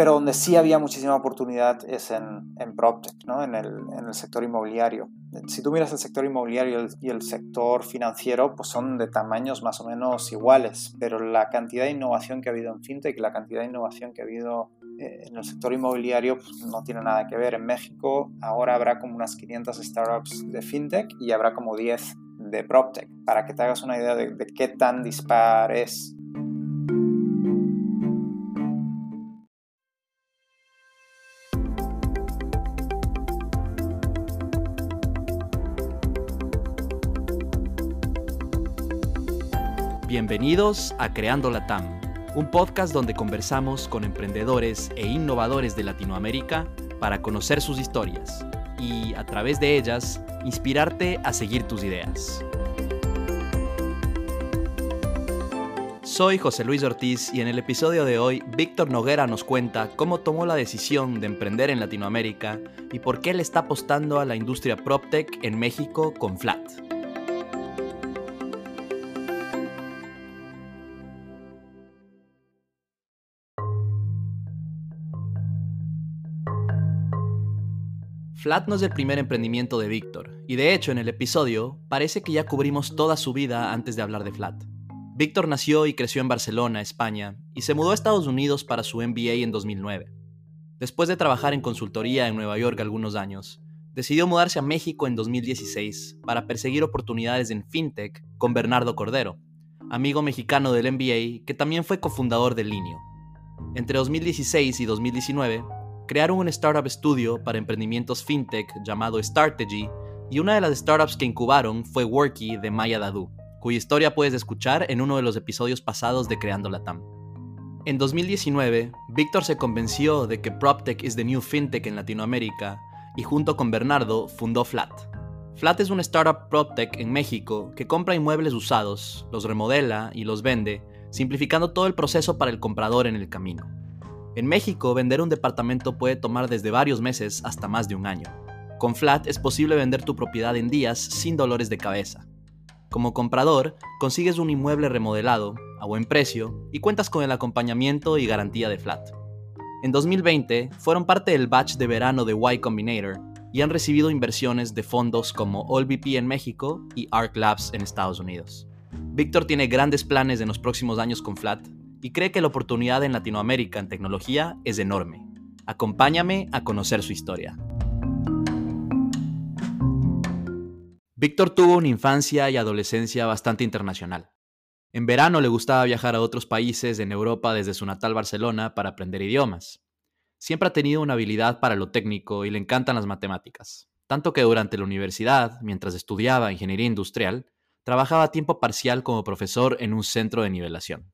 Pero donde sí había muchísima oportunidad es en, en PropTech, ¿no? en, el, en el sector inmobiliario. Si tú miras el sector inmobiliario y el sector financiero, pues son de tamaños más o menos iguales, pero la cantidad de innovación que ha habido en FinTech y la cantidad de innovación que ha habido eh, en el sector inmobiliario pues no tiene nada que ver. En México ahora habrá como unas 500 startups de FinTech y habrá como 10 de PropTech, para que te hagas una idea de, de qué tan dispar es. Bienvenidos a Creando la TAM, un podcast donde conversamos con emprendedores e innovadores de Latinoamérica para conocer sus historias y, a través de ellas, inspirarte a seguir tus ideas. Soy José Luis Ortiz y en el episodio de hoy Víctor Noguera nos cuenta cómo tomó la decisión de emprender en Latinoamérica y por qué le está apostando a la industria PropTech en México con Flat. Flat no es el primer emprendimiento de Víctor, y de hecho en el episodio parece que ya cubrimos toda su vida antes de hablar de Flat. Víctor nació y creció en Barcelona, España, y se mudó a Estados Unidos para su MBA en 2009. Después de trabajar en consultoría en Nueva York algunos años, decidió mudarse a México en 2016 para perseguir oportunidades en FinTech con Bernardo Cordero, amigo mexicano del MBA que también fue cofundador de Linio. Entre 2016 y 2019, crearon un startup estudio para emprendimientos fintech llamado Startegy y una de las startups que incubaron fue Worky de Maya Dadu, cuya historia puedes escuchar en uno de los episodios pasados de Creando la TAM. En 2019, Víctor se convenció de que PropTech is the new fintech en Latinoamérica y junto con Bernardo fundó Flat. Flat es una startup PropTech en México que compra inmuebles usados, los remodela y los vende, simplificando todo el proceso para el comprador en el camino. En México, vender un departamento puede tomar desde varios meses hasta más de un año. Con Flat es posible vender tu propiedad en días sin dolores de cabeza. Como comprador, consigues un inmueble remodelado, a buen precio, y cuentas con el acompañamiento y garantía de Flat. En 2020, fueron parte del batch de verano de Y Combinator y han recibido inversiones de fondos como AllVP en México y Arc Labs en Estados Unidos. Víctor tiene grandes planes en los próximos años con Flat y cree que la oportunidad en Latinoamérica en tecnología es enorme. Acompáñame a conocer su historia. Víctor tuvo una infancia y adolescencia bastante internacional. En verano le gustaba viajar a otros países en Europa desde su natal Barcelona para aprender idiomas. Siempre ha tenido una habilidad para lo técnico y le encantan las matemáticas, tanto que durante la universidad, mientras estudiaba ingeniería industrial, trabajaba a tiempo parcial como profesor en un centro de nivelación.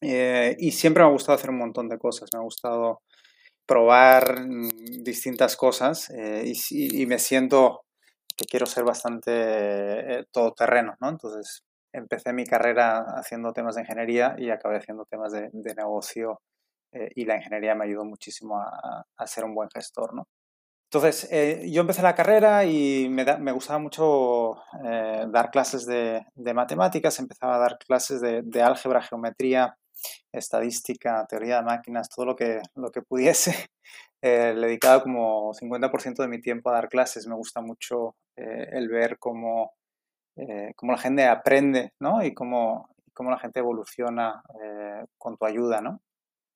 Eh, y siempre me ha gustado hacer un montón de cosas, me ha gustado probar distintas cosas eh, y, me siento que quiero ser bastante eh, todoterreno, ¿no? Entonces empecé mi carrera haciendo temas de ingeniería y acabé haciendo temas de, negocio y la ingeniería me ayudó muchísimo a, ser un buen gestor, ¿no? Entonces, yo empecé la carrera y me, me gustaba mucho dar clases de, de, matemáticas, empezaba a dar clases de, de álgebra, geometría, estadística, teoría de máquinas, todo lo que, lo que pudiese. Eh, le dedicaba como 50% de mi tiempo a dar clases. Me gusta mucho eh, el ver cómo, eh, cómo, la gente aprende ¿no? y cómo, cómo la gente evoluciona con tu ayuda. ¿no?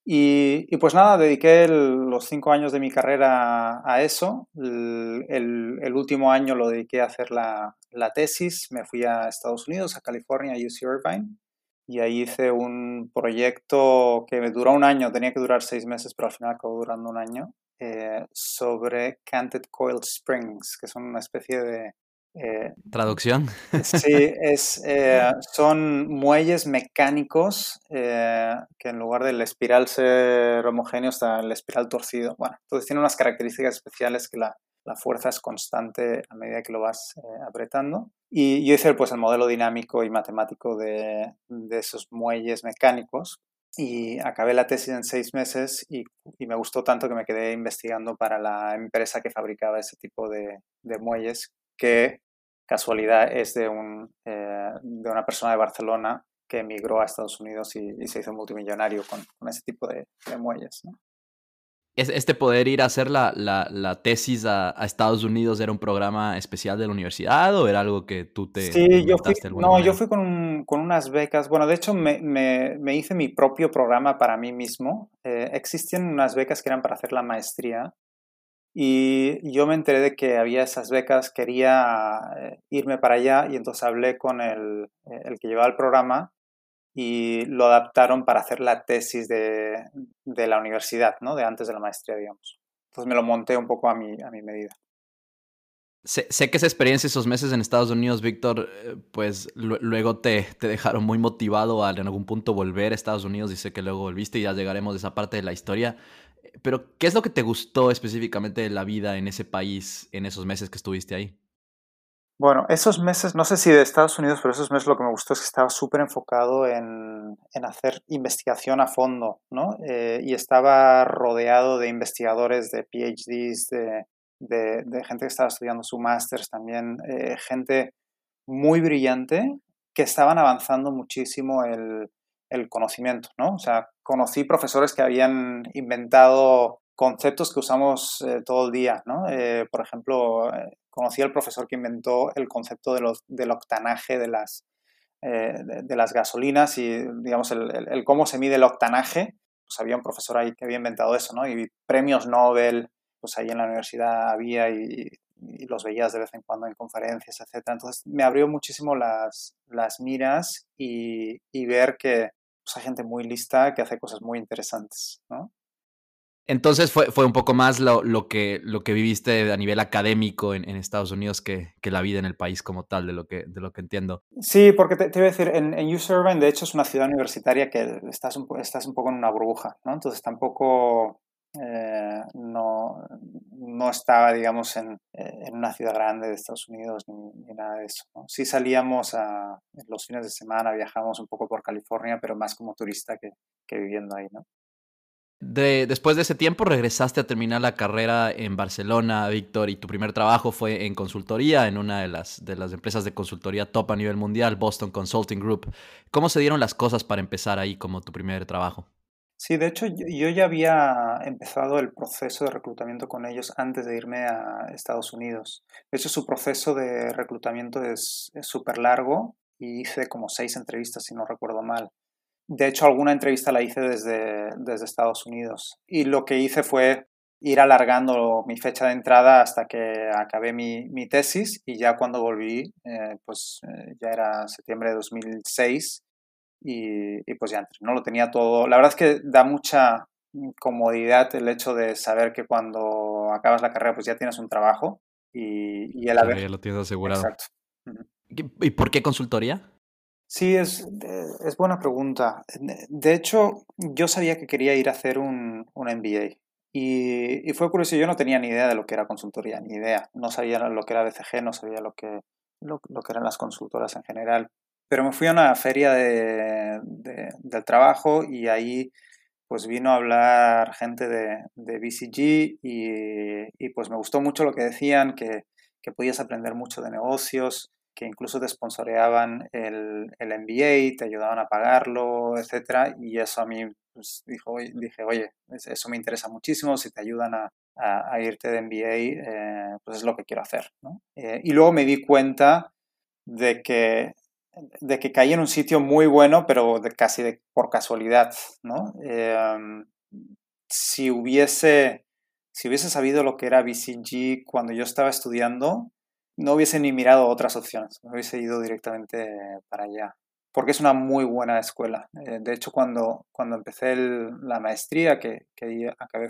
Y, y, pues nada, dediqué los cinco años de mi carrera a eso. El, el, el, último año lo dediqué a hacer la, la tesis. Me fui a Estados Unidos, a California, a UC Irvine y ahí hice un proyecto que me duró un año, tenía que durar seis meses, pero al final acabó durando un año, eh, sobre Canted Coil Springs, que son una especie de... Eh, ¿Traducción? Sí, es, eh, son muelles mecánicos que en lugar del espiral ser homogéneo está el espiral torcido. Bueno, entonces tiene unas características especiales que la, la fuerza es constante a medida que lo vas apretando. Y yo hice pues, el modelo dinámico y matemático de, de esos muelles mecánicos y acabé la tesis en seis meses y, me gustó tanto que me quedé investigando para la empresa que fabricaba ese tipo de, muelles, que casualidad es de, un, eh, de una persona de Barcelona que emigró a Estados Unidos y, se hizo multimillonario con, con ese tipo de, muelles. Este poder ir a hacer la, la, tesis a, Estados Unidos era un programa especial de la universidad o era algo que tú te... Sí, yo fui, no, yo fui con, con, unas becas. Bueno, de hecho me, me, me, hice mi propio programa para mí mismo. Eh, existían unas becas que eran para hacer la maestría y yo me enteré de que había esas becas, quería eh, irme para allá y entonces hablé con el, el que llevaba el programa y lo adaptaron para hacer la tesis de, de, la universidad, ¿no? De antes de la maestría, digamos. Entonces me lo monté un poco a mi, a mi medida. Sé, sé que esa experiencia, esos meses en Estados Unidos, Víctor, eh, pues luego te, te, dejaron muy motivado a en algún punto volver a Estados Unidos y sé que luego volviste y ya llegaremos a esa parte de la historia. Pero, ¿qué es lo que te gustó específicamente de la vida en ese país en esos meses que estuviste ahí? Bueno, esos meses, no sé si de Estados Unidos, pero esos meses lo que me gustó es que estaba súper enfocado en, en, hacer investigación a fondo, ¿no? Eh, y estaba rodeado de investigadores, de PhDs, de, de, gente que estaba estudiando su máster también, eh, gente muy brillante que estaban avanzando muchísimo el, el conocimiento, ¿no? O sea, conocí profesores que habían inventado conceptos que usamos eh, todo el día, ¿no? Eh, por ejemplo, conocí al profesor que inventó el concepto de los, del octanaje de las, de, las gasolinas y, digamos, el, cómo se mide el octanaje. Pues había un profesor ahí que había inventado eso, ¿no? Y premios Nobel, pues ahí en la universidad había y, los veías de vez en cuando en conferencias, etc. Entonces me abrió muchísimo las, las miras y, y ver que pues, hay gente muy lista que hace cosas muy interesantes, ¿no? Entonces fue, fue un poco más lo, lo, que, lo que viviste a nivel académico en, Estados Unidos que, que, la vida en el país como tal, de lo que, de lo que entiendo. Sí, porque te, voy a decir, en, en de hecho es una ciudad universitaria que estás un, estás un poco en una burbuja, ¿no? Entonces tampoco eh, no, no estaba, digamos, en, en, una ciudad grande de Estados Unidos ni, nada de eso. Sí salíamos a los fines de semana, viajamos un poco por California, pero más como turista que, que viviendo ahí, ¿no? Después de ese tiempo regresaste a terminar la carrera en Barcelona, Víctor, y tu primer trabajo fue en consultoría, en una de las, de las empresas de consultoría top a nivel mundial, Boston Consulting Group. ¿Cómo se dieron las cosas para empezar ahí como tu primer trabajo? Sí, de hecho yo ya había empezado el proceso de reclutamiento con ellos antes de irme a Estados Unidos. De hecho su proceso de reclutamiento es súper largo y hice como seis entrevistas si no recuerdo mal. De hecho, alguna entrevista la hice desde, desde Estados Unidos. Y lo que hice fue ir alargando mi fecha de entrada hasta que acabé mi, mi tesis y ya cuando volví, eh, pues eh, ya era septiembre de 2006 y, y, pues ya entré. ¿no? Lo tenía todo. La verdad es que da mucha comodidad el hecho de saber que cuando acabas la carrera pues ya tienes un trabajo y, y el haber... Ya lo tienes asegurado. Exacto. ¿Y por qué consultoría? Sí, es, es buena pregunta. De hecho, yo sabía que quería ir a hacer un, un MBA. Y, y, fue curioso, yo no tenía ni idea de lo que era consultoría, ni idea. No sabía lo que era BCG, no sabía lo que, lo, lo que eran las consultoras en general. Pero me fui a una feria de, de, del trabajo y ahí pues vino a hablar gente de, de BCG y, y, pues me gustó mucho lo que decían, que, que podías aprender mucho de negocios, que incluso te sponsoreaban el, el MBA, te ayudaban a pagarlo, etcétera, y eso a mí pues, dijo, dije, oye, eso me interesa muchísimo, si te ayudan a, a, irte de MBA, eh, pues es lo que quiero hacer. ¿no? Eh, y luego me di cuenta de que, de que caí en un sitio muy bueno, pero de, casi de, por casualidad. ¿no? Eh, si, hubiese, si hubiese sabido lo que era BCG cuando yo estaba estudiando, no hubiese ni mirado otras opciones, me hubiese ido directamente para allá, porque es una muy buena escuela. Eh, de hecho, cuando, cuando empecé la maestría, que, que acabé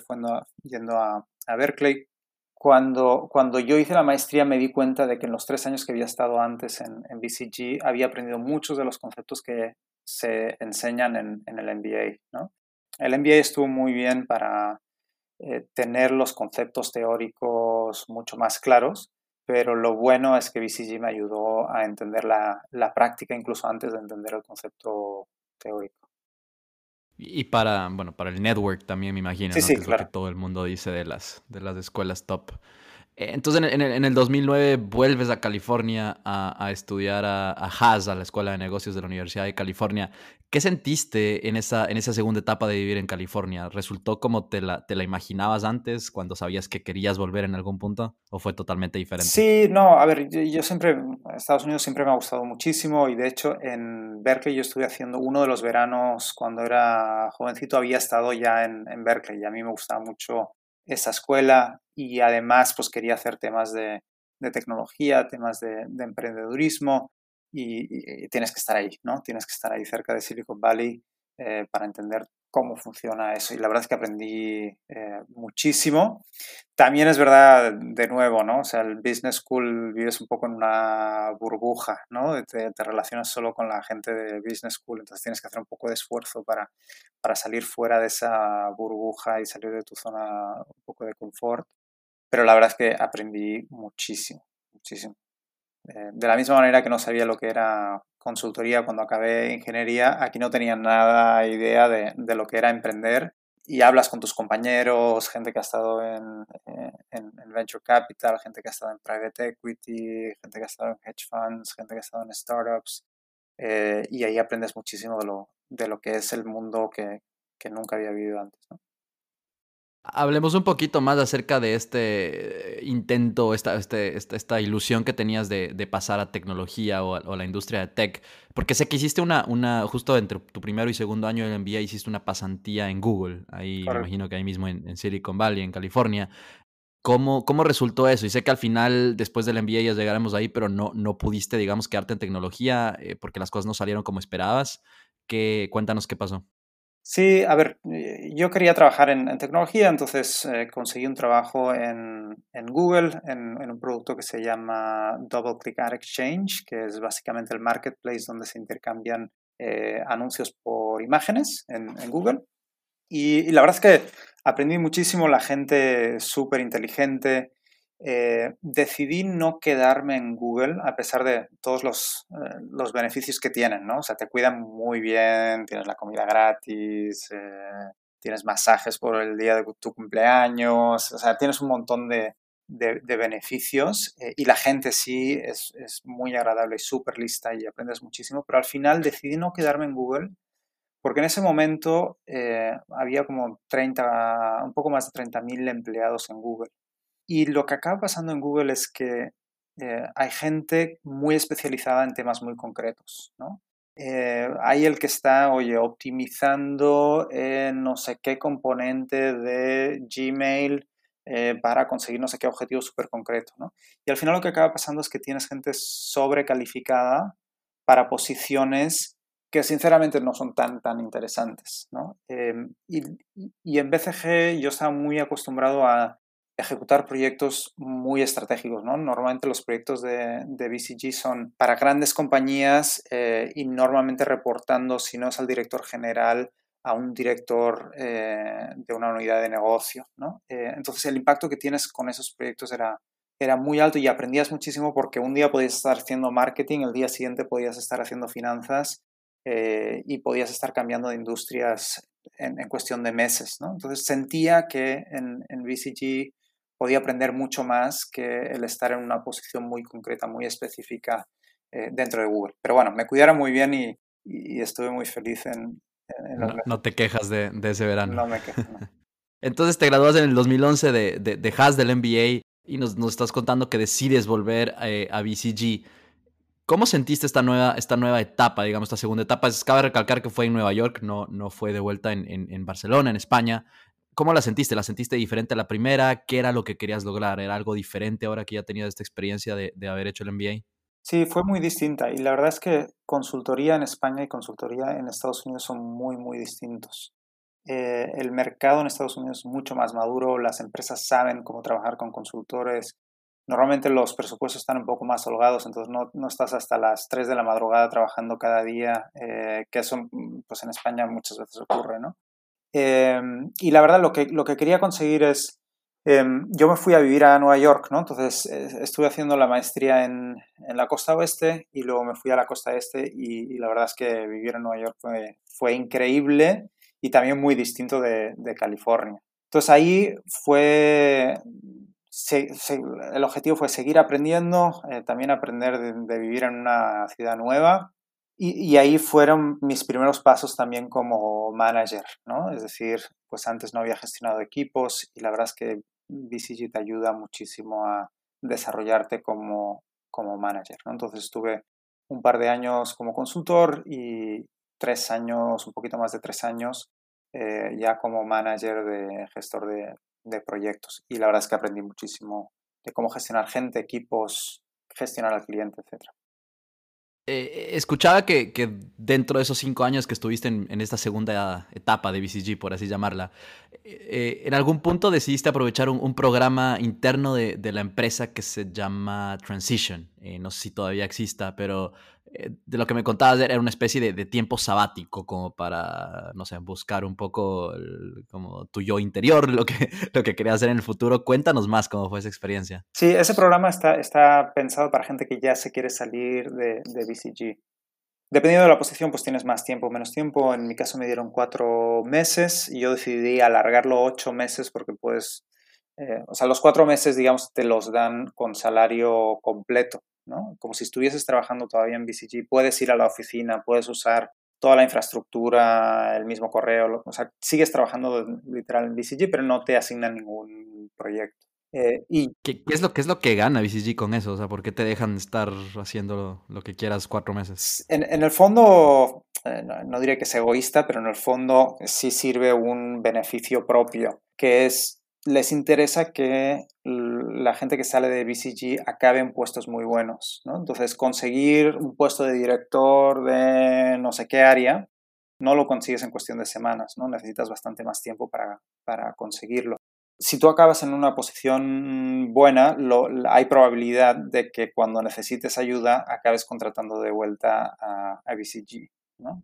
yendo a, a, Berkeley, cuando, cuando yo hice la maestría me di cuenta de que en los tres años que había estado antes en, en BCG había aprendido muchos de los conceptos que se enseñan en, en el MBA. ¿no? El MBA estuvo muy bien para eh, tener los conceptos teóricos mucho más claros, pero lo bueno es que BCG me ayudó a entender la, la práctica incluso antes de entender el concepto teórico. Y para, bueno, para el network también me imagino, sí, ¿no? Sí, que es claro. lo que todo el mundo dice de las, de las escuelas top. Eh, entonces, en el, en el 2009 vuelves a California a, estudiar a, a, Haas, a la Escuela de Negocios de la Universidad de California. ¿Qué sentiste en esa, en esa segunda etapa de vivir en California? ¿Resultó como te la, te la imaginabas antes, cuando sabías que querías volver en algún punto? ¿O fue totalmente diferente? Sí, no, a ver, yo, yo siempre, Estados Unidos siempre me ha gustado muchísimo y de hecho en Berkeley yo estuve haciendo uno de los veranos cuando era jovencito, había estado ya en, en Berkeley y a mí me gustaba mucho esa escuela y además pues quería hacer temas de, tecnología, temas de, de emprendedurismo y, y, tienes que estar ahí, ¿no? Tienes que estar ahí cerca de Silicon Valley eh, para entender cómo funciona eso. Y la verdad es que aprendí eh, muchísimo. También es verdad, de nuevo, ¿no? O sea, el Business School vives un poco en una burbuja, ¿no? Te, relacionas solo con la gente de Business School, entonces tienes que hacer un poco de esfuerzo para, para salir fuera de esa burbuja y salir de tu zona un poco de confort. Pero la verdad es que aprendí muchísimo, muchísimo. Eh, de la misma manera que no sabía lo que era consultoría cuando acabé ingeniería, aquí no tenía nada idea de, de, lo que era emprender y hablas con tus compañeros, gente que ha estado en, eh, en, en, venture capital, gente que ha estado en private equity, gente que ha estado en hedge funds, gente que ha estado en startups eh, y ahí aprendes muchísimo de lo, de lo que es el mundo que, que nunca había vivido antes. Hablemos un poquito más acerca de este intento, esta, este, esta, esta ilusión que tenías de, de pasar a tecnología o a, o la industria de tech, porque sé que hiciste una, una, justo entre tu primero y segundo año del MBA, hiciste una pasantía en Google, ahí me imagino que ahí mismo en, en, Silicon Valley, en California. ¿Cómo, ¿Cómo resultó eso? Y sé que al final, después del MBA, ya llegaremos ahí, pero no, no pudiste, digamos, quedarte en tecnología eh, porque las cosas no salieron como esperabas. ¿Qué, cuéntanos qué pasó. Sí, a ver, eh, yo quería trabajar en, tecnología, entonces eh, conseguí un trabajo en, Google, en, un producto que se llama Double Click Ad Exchange, que es básicamente el marketplace donde se intercambian eh, anuncios por imágenes en, en Google. Y, y, la verdad es que aprendí muchísimo, la gente súper inteligente, eh, decidí no quedarme en Google a pesar de todos los, eh, los, beneficios que tienen, ¿no? O sea, te cuidan muy bien, tienes la comida gratis, eh, tienes masajes por el día de tu cumpleaños, o sea, tienes un montón de, beneficios y la gente sí es, muy agradable y súper lista y aprendes muchísimo, pero al final decidí no quedarme en Google porque en ese momento había como 30, un poco más de 30.000 empleados en Google. Y lo que acaba pasando en Google es que eh, hay gente muy especializada en temas muy concretos, ¿no? Eh, hay el que está, oye, optimizando eh, no sé qué componente de Gmail para conseguir no sé qué objetivo súper concreto, ¿no? Y al final lo que acaba pasando es que tienes gente sobrecalificada para posiciones que sinceramente no son tan, tan interesantes, ¿no? Y, y en BCG yo estaba muy acostumbrado a ejecutar proyectos muy estratégicos. ¿no? Normalmente los proyectos de, de BCG son para grandes compañías eh, y normalmente reportando, si no es al director general, a un director eh, de una unidad de negocio. ¿no? Eh, entonces el impacto que tienes con esos proyectos era, era muy alto y aprendías muchísimo porque un día podías estar haciendo marketing, el día siguiente podías estar haciendo finanzas y podías estar cambiando de industrias en, en, cuestión de meses. ¿no? Entonces sentía que en, en BCG podía aprender mucho más que el estar en una posición muy concreta, muy específica eh, dentro de Google. Pero bueno, me cuidaron muy bien y, y estuve muy feliz en... en no, no, te quejas de, de, ese verano. No me quejo. No. Entonces te graduas en el 2011 de, de, de Haas del MBA y nos, nos, estás contando que decides volver eh, a BCG. ¿Cómo sentiste esta nueva, esta nueva etapa, digamos, esta segunda etapa? Es, cabe recalcar que fue en Nueva York, no, no fue de vuelta en, en, en Barcelona, en España. ¿Cómo la sentiste? ¿La sentiste diferente a la primera? ¿Qué era lo que querías lograr? ¿Era algo diferente ahora que ya tenías esta experiencia de, de, haber hecho el MBA? Sí, fue muy distinta y la verdad es que consultoría en España y consultoría en Estados Unidos son muy, muy distintos. Eh, el mercado en Estados Unidos es mucho más maduro, las empresas saben cómo trabajar con consultores. Normalmente los presupuestos están un poco más holgados, entonces no, no estás hasta las 3 de la madrugada trabajando cada día, eh, que eso pues en España muchas veces ocurre, ¿no? Eh, y la verdad lo que, lo que quería conseguir es, eh, yo me fui a vivir a Nueva York, ¿no? Entonces eh, estuve haciendo la maestría en, en, la costa oeste y luego me fui a la costa este y, y, la verdad es que vivir en Nueva York fue, fue increíble y también muy distinto de, de California. Entonces ahí fue el objetivo fue seguir aprendiendo, eh, también aprender de, vivir en una ciudad nueva. Y, ahí fueron mis primeros pasos también como manager, ¿no? Es decir, pues antes no había gestionado equipos y la verdad es que BCG te ayuda muchísimo a desarrollarte como, como manager, ¿no? Entonces estuve un par de años como consultor y tres años, un poquito más de tres años, eh, ya como manager de gestor de, de proyectos. Y la verdad es que aprendí muchísimo de cómo gestionar gente, equipos, gestionar al cliente, etc. Eh, escuchaba que, que, dentro de esos cinco años que estuviste en, en esta segunda etapa de BCG, por así llamarla, eh, en algún punto decidiste aprovechar un, programa interno de, de, la empresa que se llama Transition. Eh, no sé si todavía exista, pero eh, de lo que me contabas era una especie de, tiempo sabático como para, no sé, buscar un poco como tu yo interior, lo que, lo que querías hacer en el futuro. Cuéntanos más cómo fue esa experiencia. Sí, ese programa está, está pensado para gente que ya se quiere salir de, de BCG. Dependiendo de la posición, pues tienes más tiempo o menos tiempo. En mi caso me dieron cuatro meses y yo decidí alargarlo ocho meses porque pues, eh, o sea, los cuatro meses, digamos, te los dan con salario completo. Como si estuvieses trabajando todavía en BCG, puedes ir a la oficina, puedes usar toda la infraestructura, el mismo correo, o sea, sigues trabajando literal en BCG, pero no te asignan ningún proyecto. Eh, y ¿Qué, es lo, ¿Qué es lo que gana BCG con eso? O sea, ¿por qué te dejan estar haciendo lo, que quieras cuatro meses? En, en el fondo, eh, no, no, diré que es egoísta, pero en el fondo sí sirve un beneficio propio, que es les interesa que la gente que sale de BCG acabe en puestos muy buenos, ¿no? Entonces, conseguir un puesto de director de no sé qué área, no lo consigues en cuestión de semanas, ¿no? Necesitas bastante más tiempo para, para conseguirlo. Si tú acabas en una posición buena, hay probabilidad de que cuando necesites ayuda acabes contratando de vuelta a, a BCG, ¿no?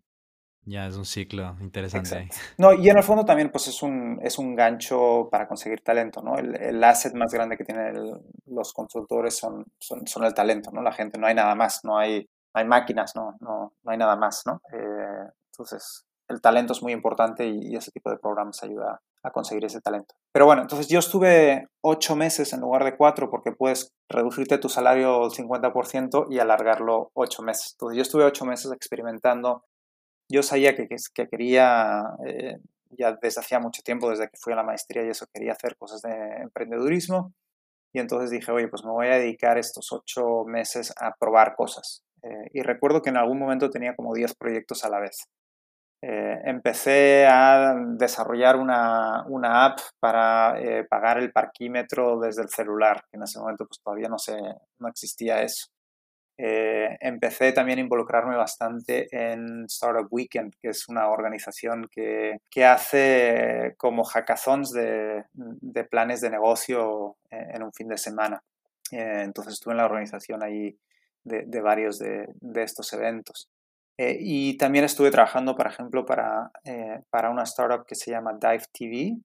Ya, es un ciclo interesante. No, y en el fondo también pues es un, es un gancho para conseguir talento, ¿no? El, el asset más grande que tienen los consultores son, son, son, el talento, ¿no? La gente, no hay nada más, no hay, hay máquinas, ¿no? No, no hay nada más, ¿no? Eh, entonces, el talento es muy importante y, ese tipo de programas ayuda a conseguir ese talento. Pero bueno, entonces yo estuve ocho meses en lugar de cuatro porque puedes reducirte tu salario al 50% y alargarlo ocho meses. Entonces yo estuve ocho meses experimentando yo sabía que, que quería, eh, ya desde hacía mucho tiempo, desde que fui a la maestría y eso, quería hacer cosas de emprendedurismo. Y entonces dije, oye, pues me voy a dedicar estos ocho meses a probar cosas. Eh, y recuerdo que en algún momento tenía como 10 proyectos a la vez. Eh, empecé a desarrollar una, una app para pagar el parquímetro desde el celular. En ese momento pues todavía no, sé, no existía eso. Eh, empecé también a involucrarme bastante en Startup Weekend, que es una organización que, que hace como hackathons de, de, planes de negocio en un fin de semana. Eh, entonces estuve en la organización ahí de, de varios de, de, estos eventos. Eh, y también estuve trabajando, por ejemplo, para, para una startup que se llama Dive TV,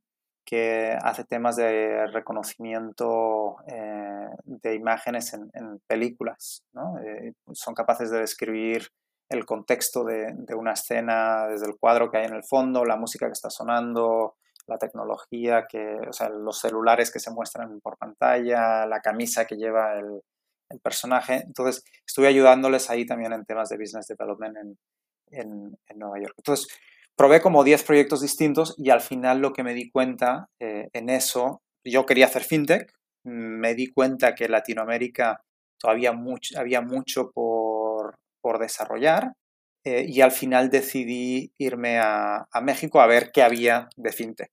que hace temas de reconocimiento eh, de imágenes en, películas. ¿no? Eh, son capaces de describir el contexto de, de, una escena desde el cuadro que hay en el fondo, la música que está sonando, la tecnología, que, o sea, los celulares que se muestran por pantalla, la camisa que lleva el, el personaje. Entonces, estuve ayudándoles ahí también en temas de business development en, en, en Nueva York. Entonces, probé como 10 proyectos distintos y al final lo que me di cuenta eh, en eso, yo quería hacer fintech, me di cuenta que Latinoamérica todavía había mucho por, desarrollar eh, y al final decidí irme a, México a ver qué había de fintech.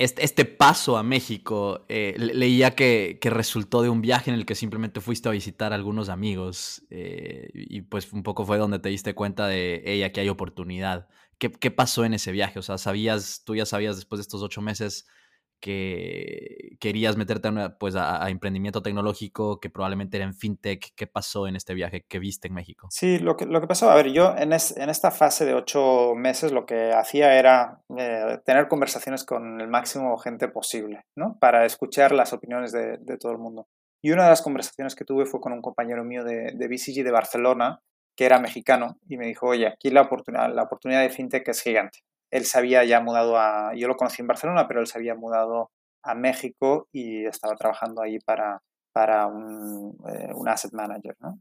Este, paso a México, eh, leía que, que, resultó de un viaje en el que simplemente fuiste a visitar a algunos amigos eh, y pues un poco fue donde te diste cuenta de, hey, aquí hay oportunidad. ¿Qué, ¿Qué, pasó en ese viaje? O sea, sabías, tú ya sabías después de estos ocho meses que querías meterte a, pues, a, emprendimiento tecnológico, que probablemente era en fintech. ¿Qué pasó en este viaje que viste en México? Sí, lo que, lo que pasó, a ver, yo en, en esta fase de ocho meses lo que hacía era eh, tener conversaciones con el máximo gente posible, ¿no? Para escuchar las opiniones de, de, todo el mundo. Y una de las conversaciones que tuve fue con un compañero mío de, de BCG de Barcelona, que era mexicano, y me dijo, oye, aquí la oportunidad, la oportunidad de fintech es gigante él se había ya mudado a, yo lo conocí en Barcelona, pero él se había mudado a México y estaba trabajando ahí para, para un, eh, un asset manager. ¿no?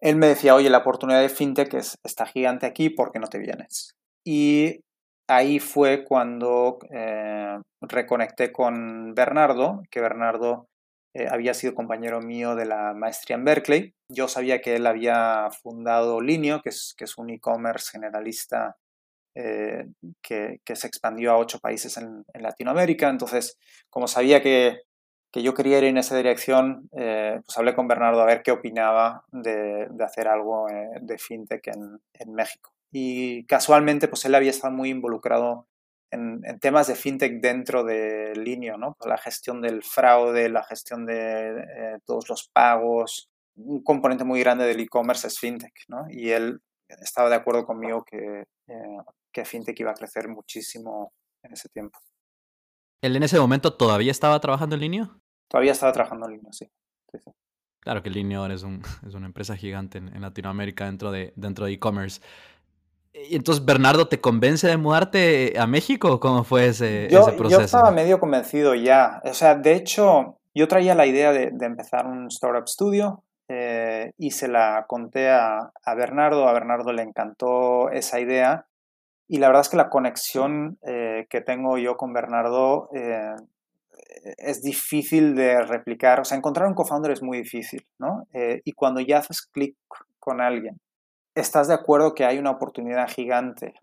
Él me decía, oye, la oportunidad de fintech es, está gigante aquí, ¿por qué no te vienes? Y ahí fue cuando eh, reconecté con Bernardo, que Bernardo eh, había sido compañero mío de la maestría en Berkeley. Yo sabía que él había fundado Linio, que es, que es un e-commerce generalista eh, que, que, se expandió a ocho países en, en, Latinoamérica. Entonces, como sabía que, que, yo quería ir en esa dirección, eh, pues hablé con Bernardo a ver qué opinaba de, de hacer algo eh, de fintech en, en, México. Y casualmente, pues él había estado muy involucrado en, en, temas de fintech dentro de Linio, ¿no? Pues la gestión del fraude, la gestión de eh, todos los pagos. Un componente muy grande del e-commerce es fintech, ¿no? Y él estaba de acuerdo conmigo que, eh, que fintech iba a crecer muchísimo en ese tiempo. ¿Él en ese momento todavía estaba trabajando en Linio? Todavía estaba trabajando en Linio, sí. sí, sí. Claro que Linio es, un, es una empresa gigante en, en Latinoamérica dentro de dentro de e-commerce. Y entonces, Bernardo, ¿te convence de mudarte a México? ¿Cómo fue ese, yo, ese proceso? Yo estaba medio convencido ya. O sea, de hecho, yo traía la idea de, de empezar un startup studio eh, y se la conté a, a, Bernardo. A Bernardo le encantó esa idea. Y la verdad es que la conexión eh, que tengo yo con Bernardo eh, es difícil de replicar. O sea, encontrar un co-founder es muy difícil, ¿no? Eh, y cuando ya haces clic con alguien estás de acuerdo que hay una oportunidad gigante.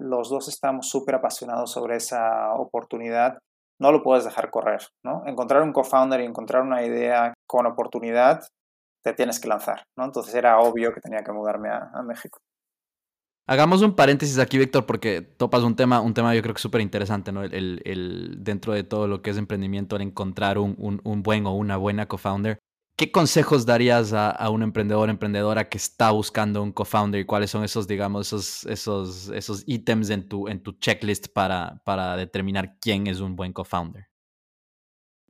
Los dos estamos súper apasionados sobre esa oportunidad. No lo puedes dejar correr, ¿no? Encontrar un co-founder y encontrar una idea con oportunidad, te tienes que lanzar, ¿no? Entonces era obvio que tenía que mudarme a, a México. Hagamos un paréntesis aquí, Víctor, porque topas un tema, un tema yo creo que súper interesante, ¿no? El, el, dentro de todo lo que es emprendimiento, el encontrar un, un, buen o una buena co-founder. ¿Qué consejos darías a, a, un emprendedor emprendedora que está buscando un co-founder y cuáles son esos, digamos, esos, esos, esos ítems en tu, en tu checklist para, para determinar quién es un buen co-founder?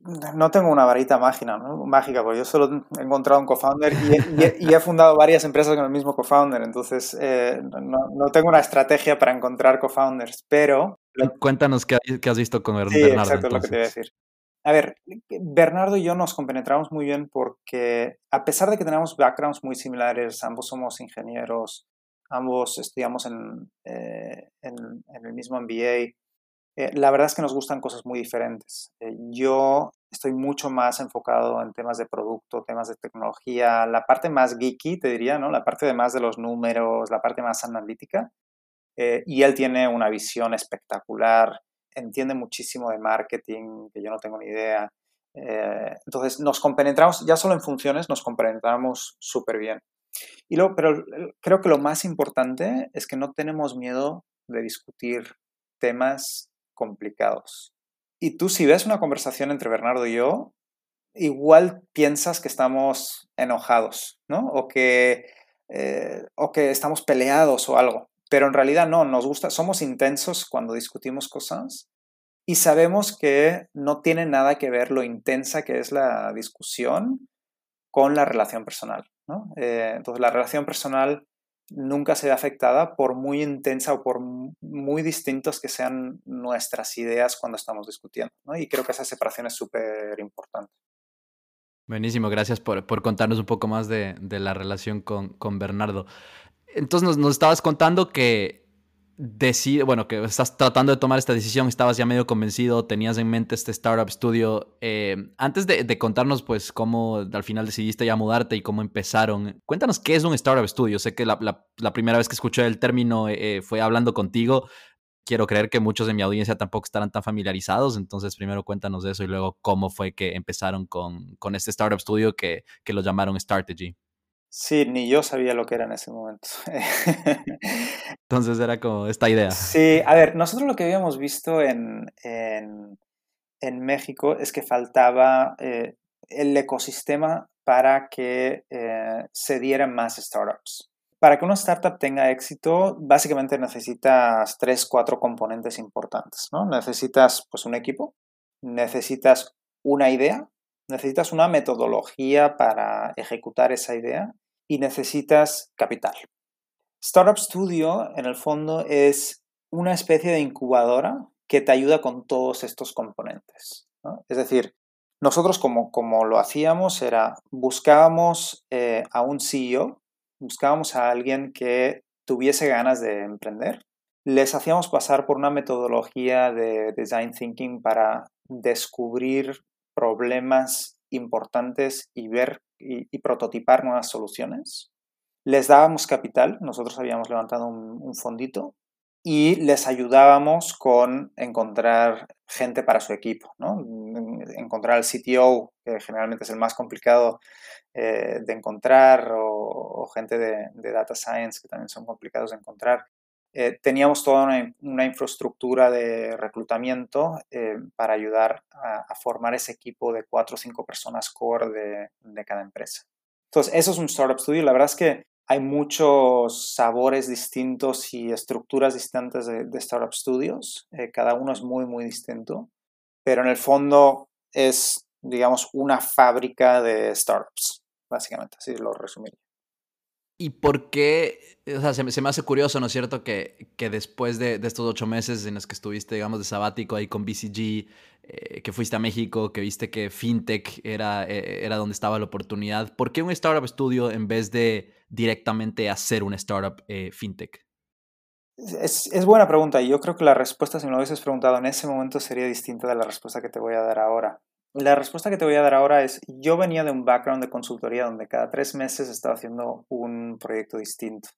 No tengo una varita mágica, ¿no? mágica, porque yo solo he encontrado un co-founder y, y, y, he fundado varias empresas con el mismo co-founder, entonces eh, no, no, tengo una estrategia para encontrar co-founders, pero... Cuéntanos qué, qué, has visto con sí, Bernardo. Exacto, entonces. lo que te iba a decir. A ver, Bernardo y yo nos compenetramos muy bien porque a pesar de que tenemos backgrounds muy similares, ambos somos ingenieros, ambos estudiamos en, eh, en, en el mismo MBA, eh, la verdad es que nos gustan cosas muy diferentes. Eh, yo estoy mucho más enfocado en temas de producto, temas de tecnología, la parte más geeky, te diría, ¿no? La parte de más de los números, la parte más analítica. Eh, y él tiene una visión espectacular entiende muchísimo de marketing, que yo no tengo ni idea. Eh, entonces nos compenetramos, ya solo en funciones nos compenetramos súper bien. Y luego, pero creo que lo más importante es que no tenemos miedo de discutir temas complicados. Y tú si ves una conversación entre Bernardo y yo, igual piensas que estamos enojados, ¿no? O que, eh, o que estamos peleados o algo. Pero en realidad no, nos gusta, somos intensos cuando discutimos cosas y sabemos que no tiene nada que ver lo intensa que es la discusión con la relación personal. ¿no? Eh, entonces la relación personal nunca se ve afectada por muy intensa o por muy distintos que sean nuestras ideas cuando estamos discutiendo. Y creo que esa separación es súper importante. Buenísimo, gracias por, por, contarnos un poco más de, de la relación con, con Bernardo. Entonces nos, estabas contando que decide, bueno, que estás tratando de tomar esta decisión, estabas ya medio convencido, tenías en mente este startup studio. Eh, antes de, contarnos, pues, cómo al final decidiste ya mudarte y cómo empezaron, cuéntanos qué es un startup studio. Sé que la, primera vez que escuché el término eh, fue hablando contigo. Quiero creer que muchos de mi audiencia tampoco estarán tan familiarizados, entonces primero cuéntanos de eso y luego cómo fue que empezaron con, con este startup studio que, que lo llamaron Strategy. Sí, ni yo sabía lo que era en ese momento. Entonces era como esta idea. Sí, a ver, nosotros lo que habíamos visto en, en, en México es que faltaba eh, el ecosistema para que eh, se dieran más startups. Para que una startup tenga éxito, básicamente necesitas tres, cuatro componentes importantes. ¿no? Necesitas pues, un equipo, necesitas una idea, necesitas una metodología para ejecutar esa idea y necesitas capital. Startup Studio, en el fondo, es una especie de incubadora que te ayuda con todos estos componentes. Es decir, nosotros como, como lo hacíamos era buscábamos eh, a un CEO, buscábamos a alguien que tuviese ganas de emprender, les hacíamos pasar por una metodología de design thinking para descubrir problemas importantes y ver y, prototipar nuevas soluciones. Les dábamos capital, nosotros habíamos levantado un, fondito y les ayudábamos con encontrar gente para su equipo, encontrar al CTO, que generalmente es el más complicado eh, de encontrar, o, gente de, data science, que también son complicados de encontrar. Eh, teníamos toda una, infraestructura de reclutamiento eh, para ayudar a, formar ese equipo de cuatro o cinco personas core de, cada empresa. Entonces, eso es un Startup Studio. La verdad es que hay muchos sabores distintos y estructuras distintas de, Startup Studios. Eh, cada uno es muy, muy distinto. Pero en el fondo es, digamos, una fábrica de startups, básicamente, así lo resumiría. ¿Y por qué? O sea, se, me hace curioso, ¿no es cierto? Que, que después de, estos ocho meses en los que estuviste, digamos, de sabático ahí con BCG, eh, que fuiste a México, que viste que FinTech era, eh, era donde estaba la oportunidad, ¿por qué un startup estudio en vez de directamente hacer una startup eh, FinTech? Es, es, buena pregunta y yo creo que la respuesta, si me lo hubieses preguntado en ese momento, sería distinta de la respuesta que te voy a dar ahora. La respuesta que te voy a dar ahora es, yo venía de un background de consultoría donde cada tres meses estaba haciendo un proyecto distinto.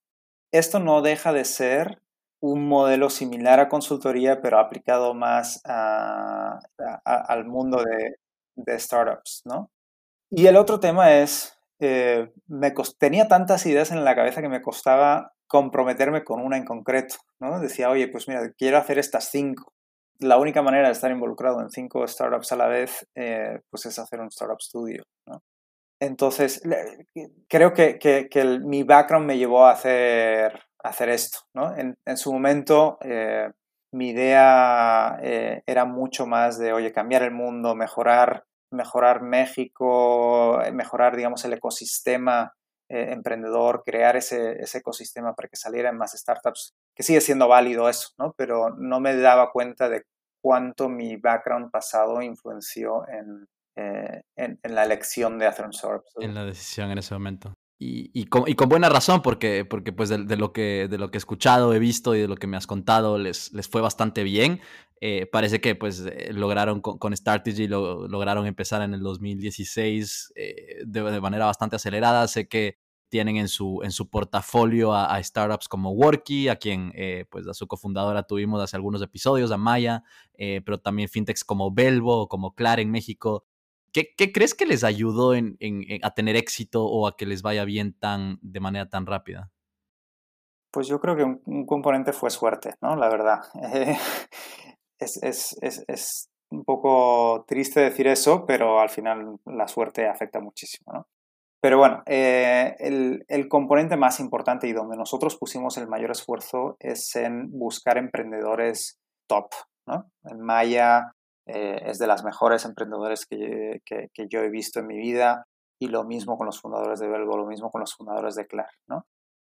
Esto no deja de ser un modelo similar a consultoría, pero aplicado más al mundo de, startups, ¿no? Y el otro tema es, eh, me tenía tantas ideas en la cabeza que me costaba comprometerme con una en concreto, ¿no? Decía, oye, pues mira, quiero hacer estas cinco la única manera de estar involucrado en cinco startups a la vez, eh, pues es hacer un startup studio. Entonces, creo que, mi background me llevó a hacer, hacer esto. En, su momento, eh, mi idea eh, era mucho más de, oye, cambiar el mundo, mejorar, mejorar México, mejorar, digamos, el ecosistema emprendedor, crear ese, ese, ecosistema para que salieran más startups, que sigue siendo válido eso, ¿no? Pero no me daba cuenta de cuánto mi background pasado influenció en, eh, en, la elección de startup. En la decisión en ese momento. Y, y, con, y con, buena razón, porque, porque pues de, lo que, de lo que he escuchado, he visto y de lo que me has contado, les, les fue bastante bien. Eh, parece que pues eh, lograron con, con Strategy, lo, lograron empezar en el 2016 de, de, manera bastante acelerada. Sé que tienen en su, en su portafolio a, startups como Worky, a quien eh, pues a su cofundadora tuvimos hace algunos episodios, a Maya, eh, pero también fintechs como Belvo, como Clara en México. ¿Qué, crees que les ayudó en, a tener éxito o a que les vaya bien tan, de manera tan rápida? Pues yo creo que un, componente fue suerte, ¿no? La verdad. es, es, es, es un poco triste decir eso, pero al final la suerte afecta muchísimo, ¿no? Pero bueno, eh, el, componente más importante y donde nosotros pusimos el mayor esfuerzo es en buscar emprendedores top. ¿no? Maya eh, es de las mejores emprendedores que, que, yo he visto en mi vida y lo mismo con los fundadores de Belvo, lo mismo con los fundadores de Clar. ¿no?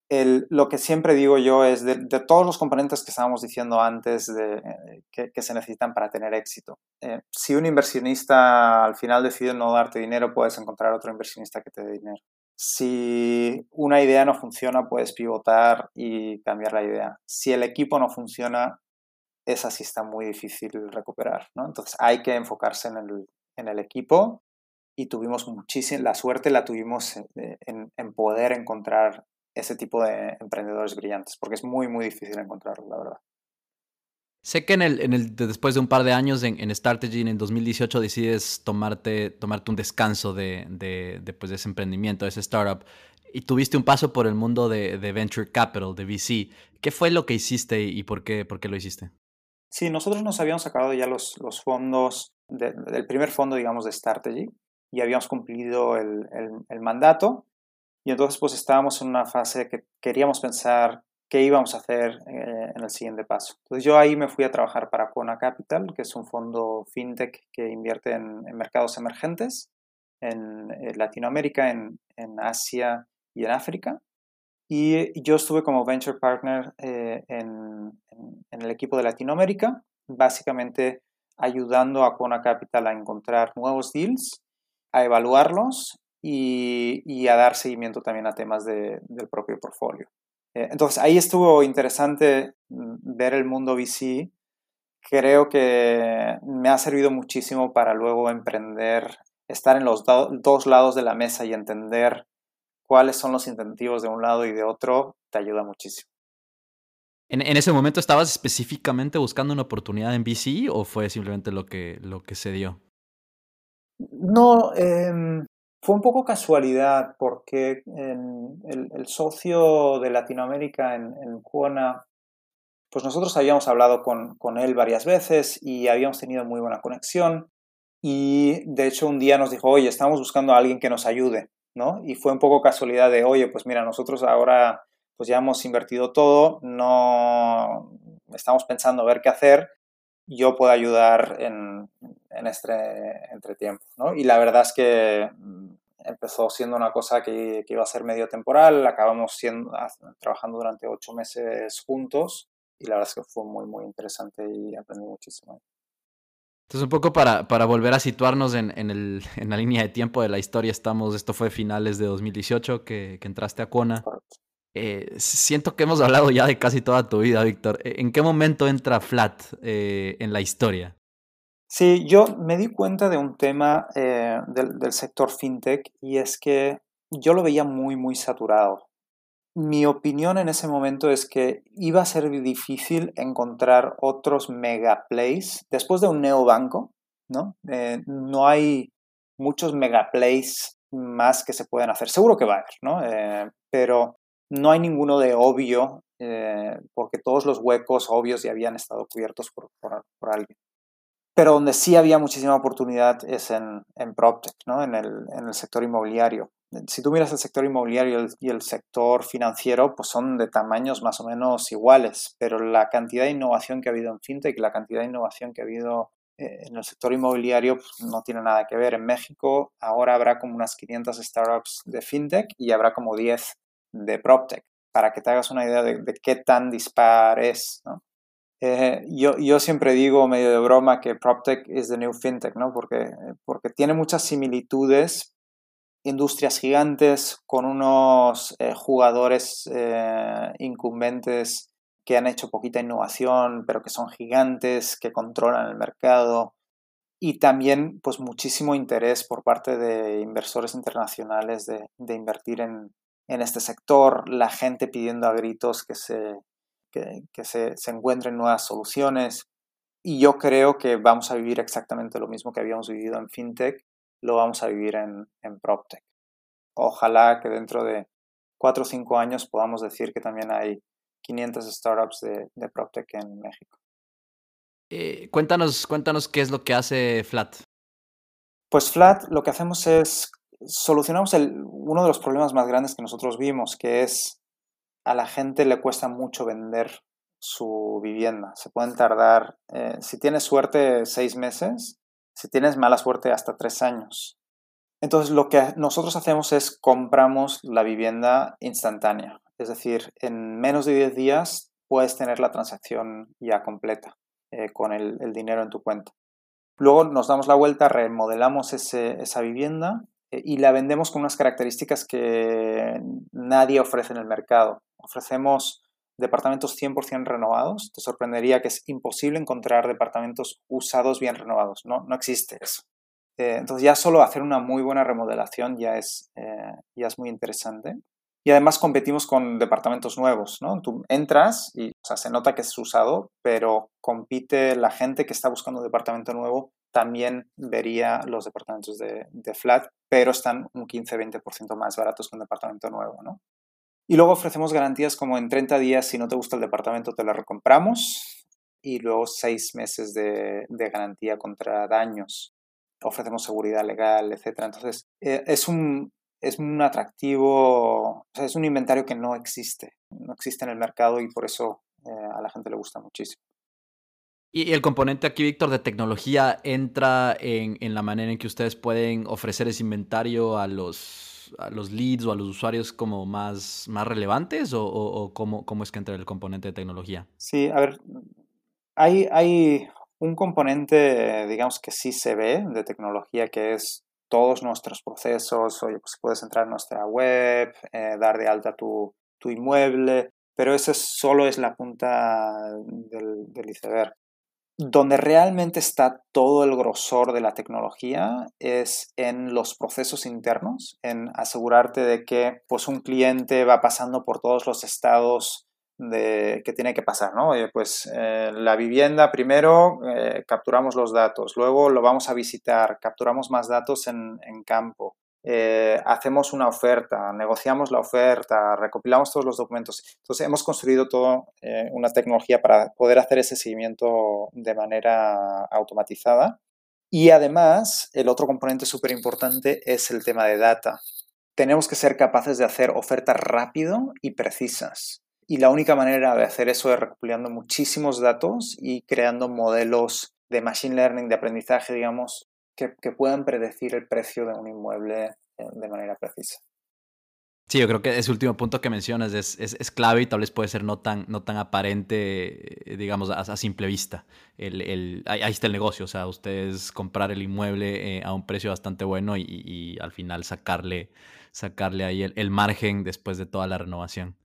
Lo que siempre digo yo es de, todos los componentes que estábamos diciendo antes de, eh, que, se necesitan para tener éxito. Eh, si un inversionista al final decide no darte dinero, puedes encontrar otro inversionista que te dé dinero. Si una idea no funciona, puedes pivotar y cambiar la idea. Si el equipo no funciona, esa sí está muy difícil recuperar. ¿no? Entonces hay que enfocarse en el, en el equipo y tuvimos muchísima, la suerte la tuvimos eh, en poder encontrar ese tipo de emprendedores brillantes, porque es muy, muy difícil encontrarlos, la verdad. Sé que en el, en el, después de un par de años en, en Strategy, en el 2018, decides tomarte, tomarte un descanso de, de, pues, de ese emprendimiento, de ese startup, y tuviste un paso por el mundo de, de, Venture Capital, de VC. ¿Qué fue lo que hiciste y por qué, por qué lo hiciste? Sí, nosotros nos habíamos sacado ya los, los fondos, del primer fondo, digamos, de Strategy, y habíamos cumplido el, el, el mandato y entonces pues estábamos en una fase que queríamos pensar qué íbamos a hacer eh, en el siguiente paso. Entonces yo ahí me fui a trabajar para Quona Capital, que es un fondo fintech que invierte en, mercados emergentes, en, Latinoamérica, en, Asia y en África. Y yo estuve como venture partner eh, en, el equipo de Latinoamérica, básicamente ayudando a Quona Capital a encontrar nuevos deals, a evaluarlos y, a dar seguimiento también a temas del propio portfolio. Eh, entonces ahí estuvo interesante mm, ver el mundo VC. Creo que me ha servido muchísimo para luego emprender, estar en los dos lados de la mesa y entender cuáles son los incentivos de un lado y de otro, te ayuda muchísimo. ¿En, ese momento estabas específicamente buscando una oportunidad en VC o fue simplemente lo que, lo que se dio? No, em, fue un poco casualidad porque el, socio de Latinoamérica en, en Cuona, pues nosotros habíamos hablado con, con, él varias veces y habíamos tenido muy buena conexión y de hecho un día nos dijo, oye, estamos buscando a alguien que nos ayude, ¿no? Y fue un poco casualidad de, oye, pues mira, nosotros ahora pues ya hemos invertido todo, no estamos pensando ver qué hacer, yo puedo ayudar en, este entretiempo. ¿no? Y la verdad es que mm, empezó siendo una cosa que, iba a ser medio temporal, acabamos siendo, trabajando durante ocho meses juntos y la verdad es que fue muy, muy interesante y aprendí muchísimo. Entonces, un poco para, para volver a situarnos en, en, el, en, la línea de tiempo de la historia, estamos, esto fue finales de 2018 que, que entraste a Cuona. Eh, siento que hemos hablado ya de casi toda tu vida, Víctor. ¿En qué momento entra Flat eh, en la historia? Sí, yo me di cuenta de un tema del, sector fintech y es que yo lo veía muy, muy saturado. Mi opinión en ese momento es que iba a ser difícil encontrar otros mega plays después de un neobanco, ¿no? no hay muchos mega plays más que se pueden hacer. Seguro que va a haber, ¿no? pero no hay ninguno de obvio, eh, porque todos los huecos obvios ya habían estado cubiertos por, alguien. Pero donde sí había muchísima oportunidad es en, en PropTech, ¿no? en, el, en el sector inmobiliario. Si tú miras el sector inmobiliario y el, sector financiero, pues son de tamaños más o menos iguales, pero la cantidad de innovación que ha habido en FinTech, la cantidad de innovación que ha habido eh, en el sector inmobiliario pues, no tiene nada que ver. En México ahora habrá como unas 500 startups de FinTech y habrá como 10 de PropTech, para que te hagas una idea de, qué tan dispar es. Eh, yo, yo, siempre digo medio de broma que PropTech es the new FinTech, ¿no? porque, porque tiene muchas similitudes, industrias gigantes con unos eh, jugadores eh, incumbentes que han hecho poquita innovación, pero que son gigantes, que controlan el mercado y también pues muchísimo interés por parte de inversores internacionales de, de invertir en, en este sector, la gente pidiendo a gritos que se, que, se, se, encuentren nuevas soluciones. Y yo creo que vamos a vivir exactamente lo mismo que habíamos vivido en FinTech, lo vamos a vivir en, en PropTech. Ojalá que dentro de cuatro o cinco años podamos decir que también hay 500 startups de, de PropTech en México. Eh, cuéntanos, cuéntanos qué es lo que hace Flat. Pues Flat lo que hacemos es solucionamos el, uno de los problemas más grandes que nosotros vimos, que es a la gente le cuesta mucho vender su vivienda. Se pueden tardar, eh, si tienes suerte, seis meses, si tienes mala suerte, hasta tres años. Entonces, lo que nosotros hacemos es compramos la vivienda instantánea. Es decir, en menos de 10 días puedes tener la transacción ya completa eh, con el, dinero en tu cuenta. Luego nos damos la vuelta, remodelamos esa vivienda y la vendemos con unas características que nadie ofrece en el mercado. Ofrecemos departamentos 100% renovados. Te sorprendería que es imposible encontrar departamentos usados bien renovados. No, no existe eso. Eh, entonces ya solo hacer una muy buena remodelación ya es, eh, ya es muy interesante. Y además competimos con departamentos nuevos, ¿no? Tú entras y se nota que es usado, pero compite la gente que está buscando departamento nuevo también vería los departamentos de, flat, pero están un 15-20% más baratos que un departamento nuevo, ¿no? Y luego ofrecemos garantías como en 30 días, si no te gusta el departamento, te lo recompramos. Y luego 6 meses de, garantía contra daños. Ofrecemos seguridad legal, etc. Entonces, eh, es, un, es un atractivo, es un inventario que no existe. No existe en el mercado y por eso eh, a la gente le gusta muchísimo. Y el componente aquí, Víctor, de tecnología entra en, la manera en que ustedes pueden ofrecer ese inventario a los, a los leads o a los usuarios como más, más relevantes o, cómo, cómo, es que entra el componente de tecnología? Sí, a ver, hay, hay un componente, digamos que sí se ve de tecnología, que es todos nuestros procesos, oye, pues puedes entrar a nuestra web, eh, dar de alta tu, tu, inmueble, pero eso solo es la punta del, del, iceberg. Donde realmente está todo el grosor de la tecnología es en los procesos internos, en asegurarte de que pues, un cliente va pasando por todos los estados de que tiene que pasar, ¿no? pues eh, la vivienda primero eh, capturamos los datos, luego lo vamos a visitar, capturamos más datos en, campo, eh, hacemos una oferta, negociamos la oferta, recopilamos todos los documentos. Entonces hemos construido toda una tecnología para poder hacer ese seguimiento de manera automatizada. Y además, el otro componente súper importante es el tema de data. Tenemos que ser capaces de hacer ofertas rápido y precisas. Y la única manera de hacer eso es recopilando muchísimos datos y creando modelos de machine learning, de aprendizaje, digamos, que, puedan predecir el precio de un inmueble eh, de manera precisa. Sí, yo creo que ese último punto que mencionas es, es, clave y tal vez puede ser no tan, no tan aparente, eh, digamos, a, simple vista. El, el, ahí, está el negocio, o sea, ustedes comprar el inmueble eh, a un precio bastante bueno y, y, al final sacarle, sacarle ahí el, el margen después de toda la renovación.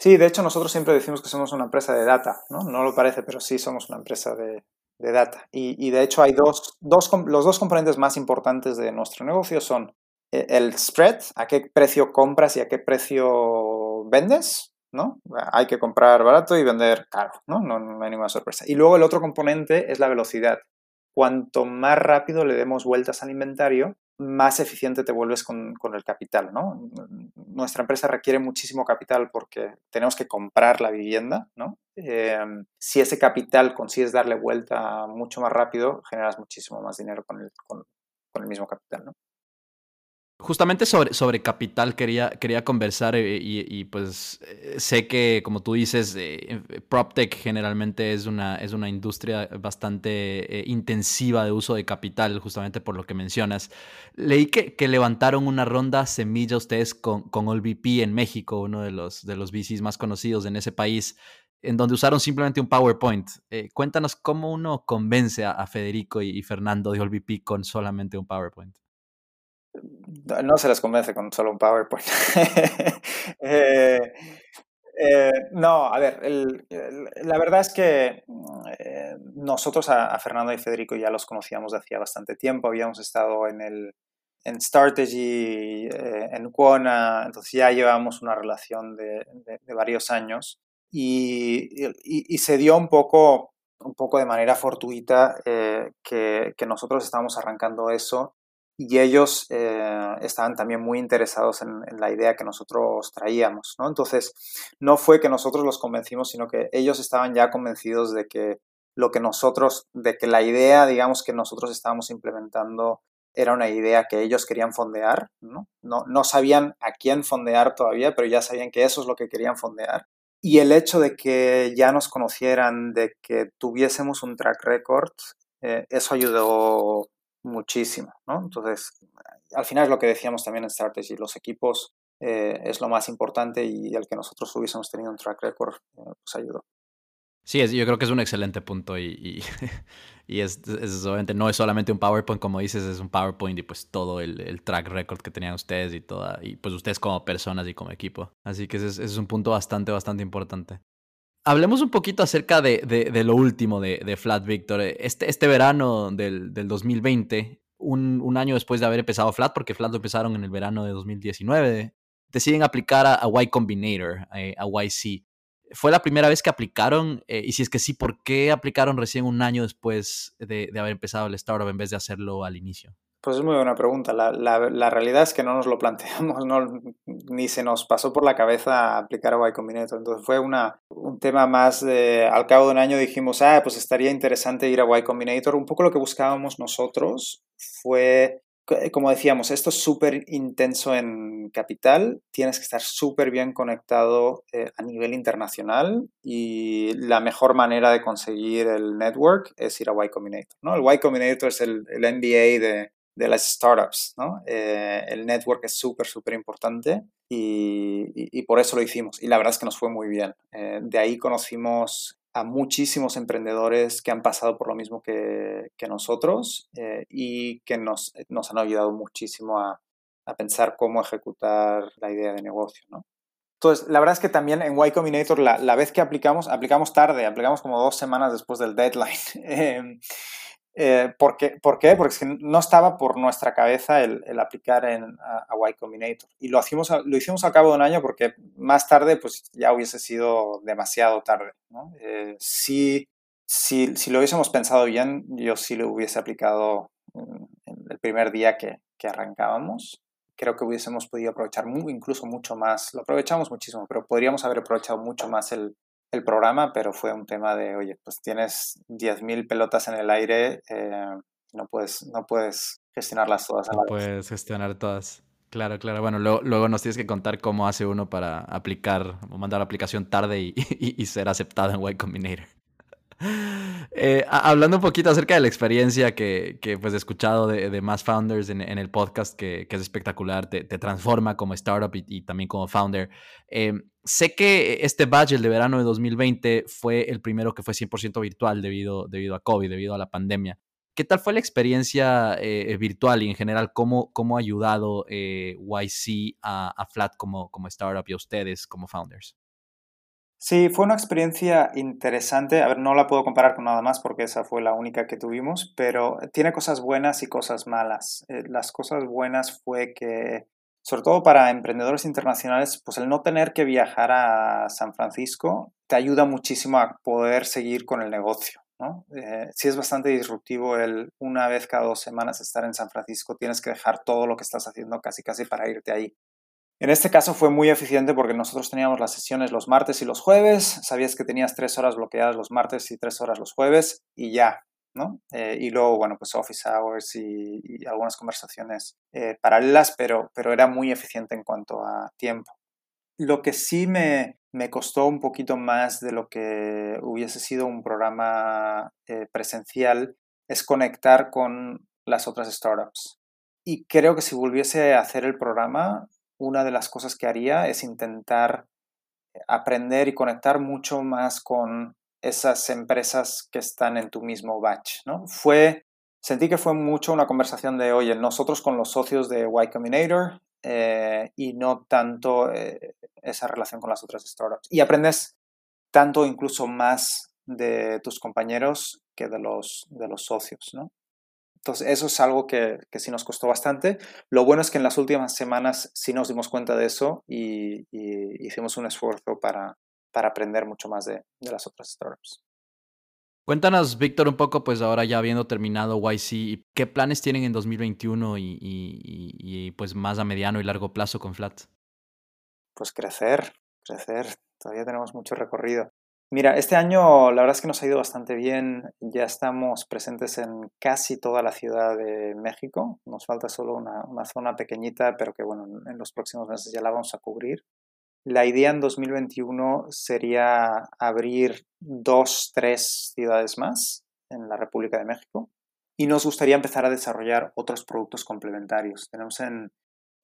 Sí, de hecho nosotros siempre decimos que somos una empresa de data, ¿no? No lo parece, pero sí somos una empresa de, data. Y, de hecho hay dos, dos, los dos componentes más importantes de nuestro negocio son eh, el spread, a qué precio compras y a qué precio vendes, ¿no? Hay que comprar barato y vender caro, ¿no? No, no hay ninguna sorpresa. Y luego el otro componente es la velocidad. Cuanto más rápido le demos vueltas al inventario, más eficiente te vuelves con, el capital, ¿no? Nuestra empresa requiere muchísimo capital porque tenemos que comprar la vivienda, ¿no? Em, si ese capital consigues darle vuelta mucho más rápido, generas muchísimo más dinero con el, con el mismo capital, ¿no? Justamente sobre, sobre capital quería, quería conversar eh, y, pues eh, sé que, como tú dices, eh, PropTech generalmente es una, es una industria bastante intensiva de uso de capital, justamente por lo que mencionas. Leí que, levantaron una ronda semilla ustedes con, con OLVP en México, uno de los, de los VCs más conocidos en ese país, en donde usaron simplemente un PowerPoint. cuéntanos cómo uno convence a, Federico y, y Fernando de OLVP con solamente un PowerPoint no se les convence con solo un PowerPoint. Eh, eh, no, a ver, la verdad es que eh, nosotros a, Fernando y Federico ya los conocíamos de hacía bastante tiempo, habíamos estado en el en Strategy, en Quona, entonces ya llevamos una relación de, varios años y, se dio un poco, un poco de manera fortuita que, que nosotros estábamos arrancando eso y ellos eh, estaban también muy interesados en, la idea que nosotros traíamos, ¿no? Entonces, no fue que nosotros los convencimos, sino que ellos estaban ya convencidos de que lo que nosotros, de que la idea, digamos, que nosotros estábamos implementando era una idea que ellos querían fondear, ¿no? No, no sabían a quién fondear todavía, pero ya sabían que eso es lo que querían fondear. Y el hecho de que ya nos conocieran, de que tuviésemos un track record, eh, eso ayudó muchísimo, ¿no? Entonces, al final es lo que decíamos también en Strategy, los equipos eh, es lo más importante y el que nosotros hubiésemos tenido un track record eh, pues ayudó. Sí, yo creo que es un excelente punto y, y, es, obviamente no es solamente un PowerPoint, como dices, es un PowerPoint y pues todo el, track record que tenían ustedes y toda, y pues ustedes como personas y como equipo. Así que ese es un punto bastante, bastante importante. Hablemos un poquito acerca de, de, lo último de, Flat Victor. Este, este verano del, del 2020, un, un, año después de haber empezado Flat, porque Flat lo empezaron en el verano de 2019, deciden aplicar a, a Y Combinator, eh, a, YC. ¿Fue la primera vez que aplicaron? Eh, y si es que sí, ¿por qué aplicaron recién un año después de, de haber empezado el startup en vez de hacerlo al inicio? Pues es muy buena pregunta. La, la, realidad es que no nos lo planteamos, no, ni se nos pasó por la cabeza aplicar a Y Combinator. Entonces fue una, un tema más de, al cabo de un año dijimos, ah, pues estaría interesante ir a Y Combinator. Un poco lo que buscábamos nosotros fue, como decíamos, esto es súper intenso en capital, tienes que estar súper bien conectado eh, a nivel internacional y la mejor manera de conseguir el network es ir a Y Combinator. ¿no? El Y Combinator es el, el MBA de de las startups, ¿no? Eh, el network es súper, súper importante y, por eso lo hicimos. Y la verdad es que nos fue muy bien. Eh, de ahí conocimos a muchísimos emprendedores que han pasado por lo mismo que, nosotros eh, y que nos, nos, han ayudado muchísimo a, a, pensar cómo ejecutar la idea de negocio. ¿no? Entonces, la verdad es que también en Y Combinator, la, la, vez que aplicamos, aplicamos tarde, aplicamos como dos semanas después del deadline. Eh, ¿por, qué? ¿Por, qué? Porque no estaba por nuestra cabeza el, el aplicar en, a, Y Combinator. Y lo, hicimos, lo hicimos al cabo de un año porque más tarde pues ya hubiese sido demasiado tarde. ¿no? Eh, si, si, si, lo hubiésemos pensado bien, yo sí lo hubiese aplicado el primer día que, que arrancábamos. Creo que hubiésemos podido aprovechar muy, incluso mucho más. Lo aprovechamos muchísimo, pero podríamos haber aprovechado mucho más el, el programa, pero fue un tema de, oye, pues tienes 10.000 pelotas en el aire, eh, no, puedes, no puedes gestionarlas todas. no puedes gestionar todas. Claro, claro. Bueno, luego, nos tienes que contar cómo hace uno para aplicar o mandar la aplicación tarde y, y, ser aceptado en Y Combinator. Eh, hablando un poquito acerca de la experiencia que, que pues he escuchado de, de más founders en, el podcast, que, es espectacular, te, transforma como startup y, también como founder. Eh, sé que este badge, el de verano de 2020, fue el primero que fue 100% virtual debido, debido a COVID, debido a la pandemia. ¿Qué tal fue la experiencia eh, virtual y en general cómo, cómo ha ayudado eh, YC a, a, Flat como, como startup y a ustedes como founders? Sí, fue una experiencia interesante. A ver, no la puedo comparar con nada más porque esa fue la única que tuvimos, pero tiene cosas buenas y cosas malas. Eh, las cosas buenas fue que sobre todo para emprendedores internacionales, pues el no tener que viajar a San Francisco te ayuda muchísimo a poder seguir con el negocio. ¿no? Eh, sí es bastante disruptivo el una vez cada dos semanas estar en San Francisco, tienes que dejar todo lo que estás haciendo casi casi para irte ahí. En este caso fue muy eficiente porque nosotros teníamos las sesiones los martes y los jueves, sabías que tenías tres horas bloqueadas los martes y tres horas los jueves y ya, ¿no? Eh, y luego, bueno, pues office hours y, algunas conversaciones eh, paralelas, pero, pero era muy eficiente en cuanto a tiempo. Lo que sí me, me costó un poquito más de lo que hubiese sido un programa eh, presencial es conectar con las otras startups. Y creo que si volviese a hacer el programa, una de las cosas que haría es intentar aprender y conectar mucho más con esas empresas que están en tu mismo batch, ¿no? Fue, sentí que fue mucho una conversación de, oye, nosotros con los socios de Y Combinator eh, y no tanto eh, esa relación con las otras startups. Y aprendes tanto incluso más de tus compañeros que de los, de los socios, ¿no? Entonces, eso es algo que, que, sí nos costó bastante. Lo bueno es que en las últimas semanas sí nos dimos cuenta de eso y, y hicimos un esfuerzo para, para aprender mucho más de, de las otras startups. Cuéntanos, Víctor, un poco, pues ahora ya habiendo terminado YC, ¿qué planes tienen en 2021 y, y, y, pues más a mediano y largo plazo con Flat? Pues crecer, crecer. Todavía tenemos mucho recorrido. Mira, este año la verdad es que nos ha ido bastante bien. Ya estamos presentes en casi toda la Ciudad de México. Nos falta solo una, una zona pequeñita, pero que bueno, en los próximos meses ya la vamos a cubrir. La idea en 2021 sería abrir dos, tres ciudades más en la República de México y nos gustaría empezar a desarrollar otros productos complementarios. Tenemos en,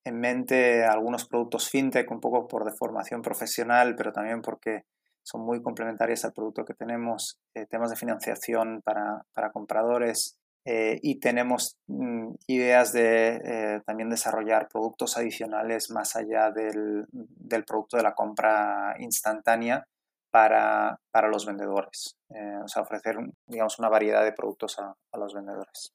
en mente algunos productos fintech un poco por deformación profesional, pero también porque son muy complementarios al producto que tenemos, eh, temas de financiación para, para compradores, eh, y tenemos mm, ideas de eh, también desarrollar productos adicionales más allá del, del, producto de la compra instantánea para, para los vendedores. Eh, o sea, ofrecer, digamos, una variedad de productos a, a los vendedores.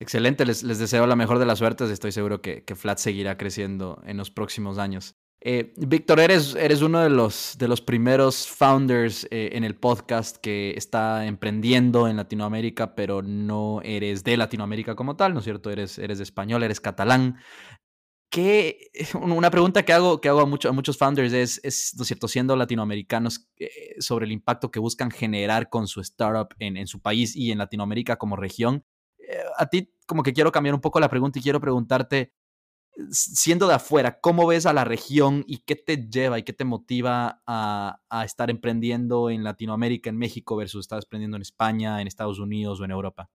Excelente, les, les, deseo la mejor de las suertes. Estoy seguro que, que Flat seguirá creciendo en los próximos años. Eh, Víctor, eres, eres uno de los, de los primeros founders eh, en el podcast que está emprendiendo en Latinoamérica, pero no eres de Latinoamérica como tal, ¿no es cierto? Eres, eres español, eres catalán. ¿Qué, una pregunta que hago, que hago a, mucho, muchos founders es, es, ¿no es cierto?, siendo latinoamericanos, eh, sobre el impacto que buscan generar con su startup en, en su país y en Latinoamérica como región. Eh, a ti como que quiero cambiar un poco la pregunta y quiero preguntarte, siendo de afuera, ¿cómo ves a la región y qué te lleva y qué te motiva a, estar emprendiendo en Latinoamérica, en México, versus estar emprendiendo en España, en Estados Unidos o en Europa?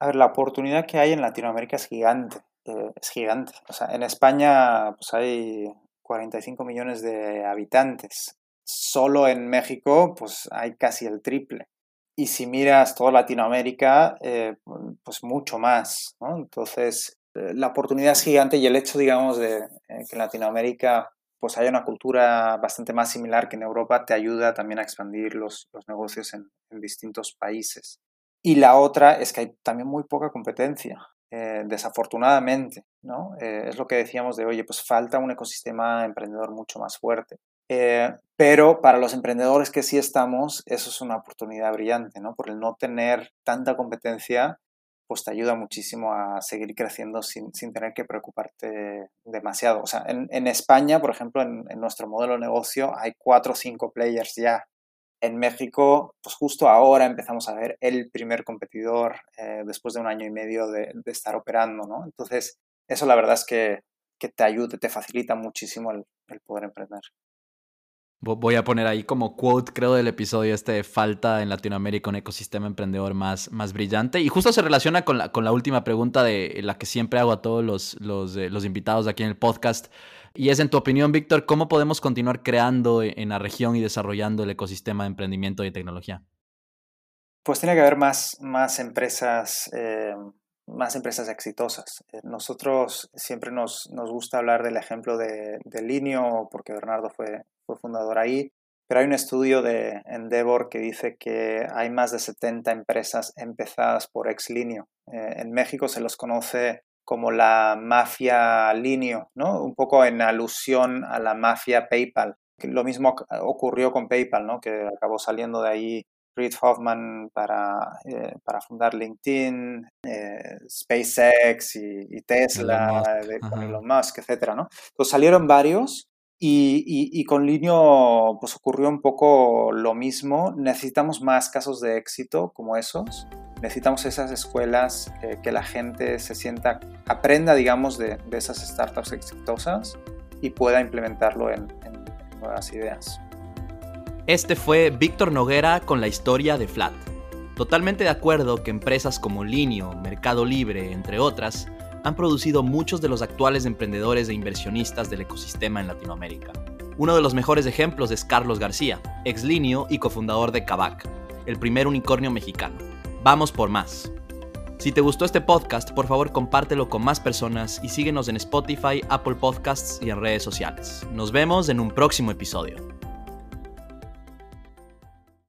A ver, la oportunidad que hay en Latinoamérica es gigante, eh, es gigante. O sea, en España pues hay 45 millones de habitantes solo en México, pues hay casi el triple. Y si miras toda Latinoamérica, eh, pues mucho más. Entonces, la oportunidad es gigante y el hecho, digamos, de eh, que en Latinoamérica pues haya una cultura bastante más similar que en Europa te ayuda también a expandir los, los negocios en, distintos países. Y la otra es que hay también muy poca competencia, desafortunadamente, ¿no? es lo que decíamos de, oye, pues falta un ecosistema emprendedor mucho más fuerte. Eh, pero para los emprendedores que sí estamos, eso es una oportunidad brillante, ¿no? Por el no tener tanta competencia, pues te ayuda muchísimo a seguir creciendo sin, sin tener que preocuparte demasiado. O sea, en, en España, por ejemplo, en, nuestro modelo de negocio hay cuatro o cinco players ya. En México, pues justo ahora empezamos a ver el primer competidor eh, después de un año y medio de, estar operando, ¿no? Entonces, eso la verdad es que, que te ayuda, te facilita muchísimo el poder emprender. Voy a poner ahí como quote, creo, del episodio este, falta en Latinoamérica un ecosistema emprendedor más, más brillante. Y justo se relaciona con la, con la última pregunta de la que siempre hago a todos los, los, eh, los invitados aquí en el podcast. Y es, en tu opinión, Víctor, ¿cómo podemos continuar creando en la región y desarrollando el ecosistema de emprendimiento y tecnología? Pues tiene que haber más, más empresas. Eh, más empresas exitosas. Eh, nosotros siempre nos, nos, gusta hablar del ejemplo de, de Linio, porque Bernardo fue, fue fundador ahí, pero hay un estudio de Endeavor que dice que hay más de 70 empresas empezadas por ex-Linio. Eh, en México se los conoce como la mafia Linio, ¿no? un poco en alusión a la mafia PayPal. Lo mismo ocurrió con PayPal, ¿no? que acabó saliendo de ahí Reid Hoffman para, eh, para fundar LinkedIn, eh, SpaceX y, Tesla, con Elon Musk, etc. ¿no? Entonces salieron varios y, con Linio pues ocurrió un poco lo mismo. Necesitamos más casos de éxito como esos. Necesitamos esas escuelas que la gente se sienta, aprenda, digamos, de, esas startups exitosas y pueda implementarlo en, en nuevas ideas. Este fue Víctor Noguera con la historia de Flat. Totalmente de acuerdo que empresas como Linio, Mercado Libre, entre otras, han producido muchos de los actuales emprendedores e inversionistas del ecosistema en Latinoamérica. Uno de los mejores ejemplos es Carlos García, ex Linio y cofundador de Kavak, el primer unicornio mexicano. Vamos por más. Si te gustó este podcast, por favor compártelo con más personas y síguenos en Spotify, Apple Podcasts y en redes sociales. Nos vemos en un próximo episodio.